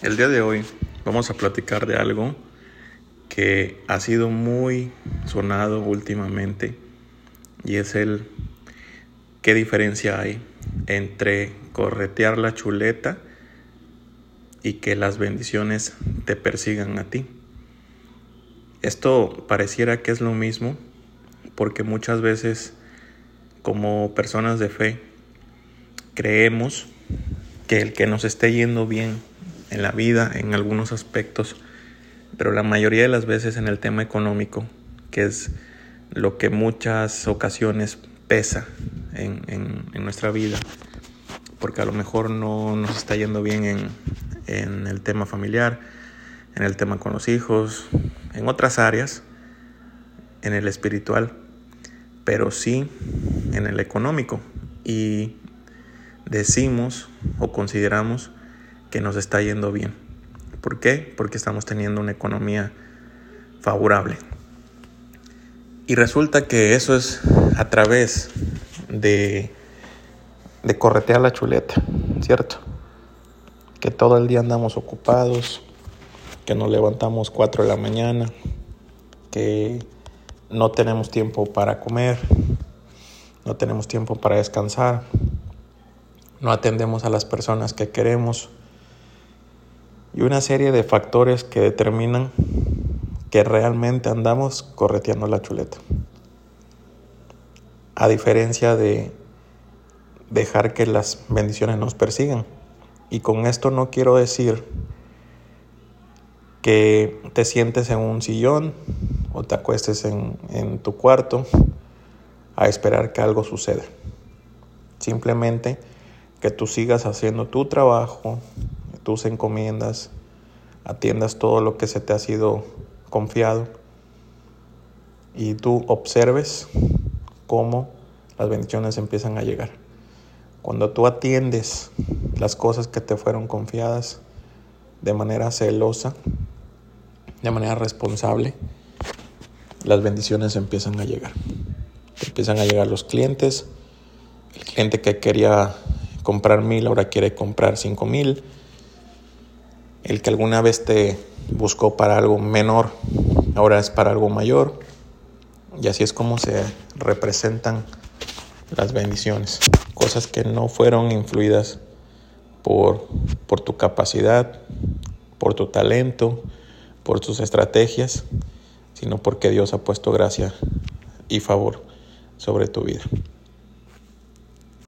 El día de hoy vamos a platicar de algo que ha sido muy sonado últimamente y es el qué diferencia hay entre corretear la chuleta y que las bendiciones te persigan a ti. Esto pareciera que es lo mismo porque muchas veces como personas de fe creemos que el que nos esté yendo bien en la vida, en algunos aspectos, pero la mayoría de las veces en el tema económico, que es lo que muchas ocasiones pesa en, en, nuestra vida, porque a lo mejor no nos está yendo bien en, en el tema familiar, en el tema con los hijos, en otras áreas, en el espiritual, pero sí en el económico. Y decimos o consideramos que nos está yendo bien. ¿Por qué? Porque estamos teniendo una economía favorable. Y resulta que eso es a través de, de corretear la chuleta, ¿cierto? Que todo el día andamos ocupados, que nos levantamos 4 de la mañana, que no tenemos tiempo para comer, no tenemos tiempo para descansar, no atendemos a las personas que queremos, y una serie de factores que determinan que realmente andamos correteando la chuleta. A diferencia de dejar que las bendiciones nos persigan. Y con esto no quiero decir que te sientes en un sillón o te acuestes en, en tu cuarto a esperar que algo suceda. Simplemente que tú sigas haciendo tu trabajo, tus encomiendas, atiendas todo lo que se te ha sido confiado y tú observes cómo las bendiciones empiezan a llegar. Cuando tú atiendes las cosas que te fueron confiadas de manera celosa, de manera responsable, las bendiciones empiezan a llegar. empiezan a llegar los clientes. El cliente que quería comprar mil ahora quiere comprar cinco mil el que alguna vez te buscó para algo menor, ahora es para algo mayor. Y así es como se representan las bendiciones. Cosas que no fueron influidas por, por tu capacidad, por tu talento, por tus estrategias, sino porque Dios ha puesto gracia y favor sobre tu vida.